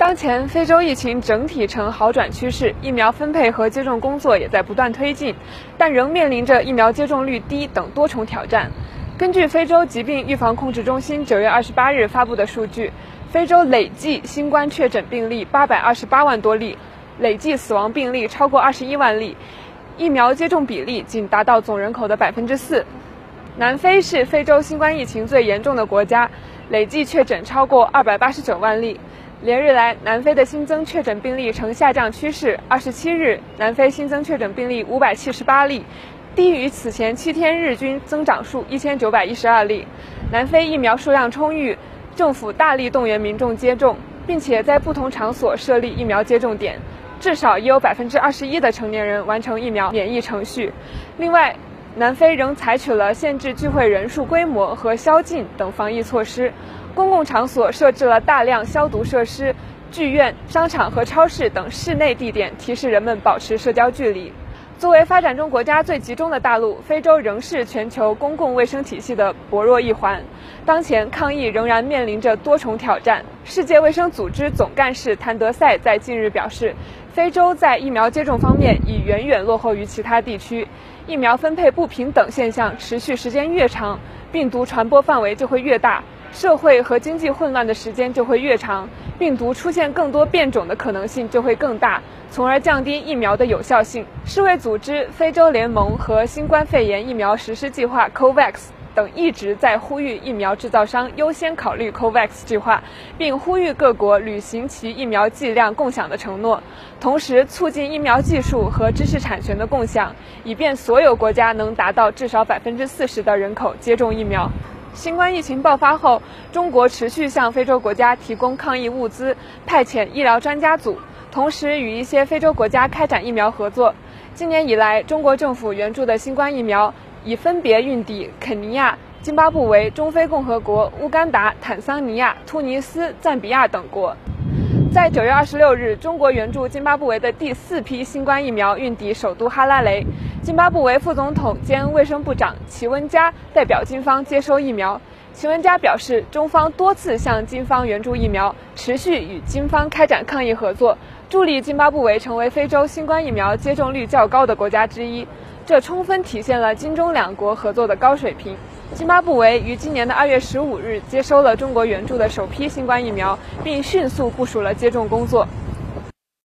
当前非洲疫情整体呈好转趋势，疫苗分配和接种工作也在不断推进，但仍面临着疫苗接种率低等多重挑战。根据非洲疾病预防控制中心九月二十八日发布的数据，非洲累计新冠确诊病例八百二十八万多例，累计死亡病例超过二十一万例，疫苗接种比例仅达到总人口的百分之四。南非是非洲新冠疫情最严重的国家，累计确诊超过二百八十九万例。连日来，南非的新增确诊病例呈下降趋势。二十七日，南非新增确诊病例五百七十八例，低于此前七天日均增长数一千九百一十二例。南非疫苗数量充裕，政府大力动员民众接种，并且在不同场所设立疫苗接种点，至少已有百分之二十一的成年人完成疫苗免疫程序。另外，南非仍采取了限制聚会人数规模和宵禁等防疫措施。公共场所设置了大量消毒设施，剧院、商场和超市等室内地点提示人们保持社交距离。作为发展中国家最集中的大陆，非洲仍是全球公共卫生体系的薄弱一环。当前抗疫仍然面临着多重挑战。世界卫生组织总干事谭德赛在近日表示，非洲在疫苗接种方面已远远落后于其他地区，疫苗分配不平等现象持续时间越长，病毒传播范围就会越大。社会和经济混乱的时间就会越长，病毒出现更多变种的可能性就会更大，从而降低疫苗的有效性。世卫组织、非洲联盟和新冠肺炎疫苗实施计划 （COVAX） 等一直在呼吁疫苗制造商优先考虑 COVAX 计划，并呼吁各国履行其疫苗剂量共享的承诺，同时促进疫苗技术和知识产权的共享，以便所有国家能达到至少百分之四十的人口接种疫苗。新冠疫情爆发后，中国持续向非洲国家提供抗疫物资，派遣医疗专家组，同时与一些非洲国家开展疫苗合作。今年以来，中国政府援助的新冠疫苗已分别运抵肯尼亚、津巴布韦、中非共和国、乌干达、坦桑尼亚、突尼斯、赞比亚等国。在九月二十六日，中国援助津巴布韦的第四批新冠疫苗运抵首都哈拉雷。津巴布韦副总统兼卫生部长齐文加代表金方接收疫苗。齐文加表示，中方多次向金方援助疫苗，持续与金方开展抗疫合作，助力津巴布韦成为非洲新冠疫苗接种率较高的国家之一。这充分体现了金中两国合作的高水平。津巴布韦于今年的二月十五日接收了中国援助的首批新冠疫苗，并迅速部署了接种工作。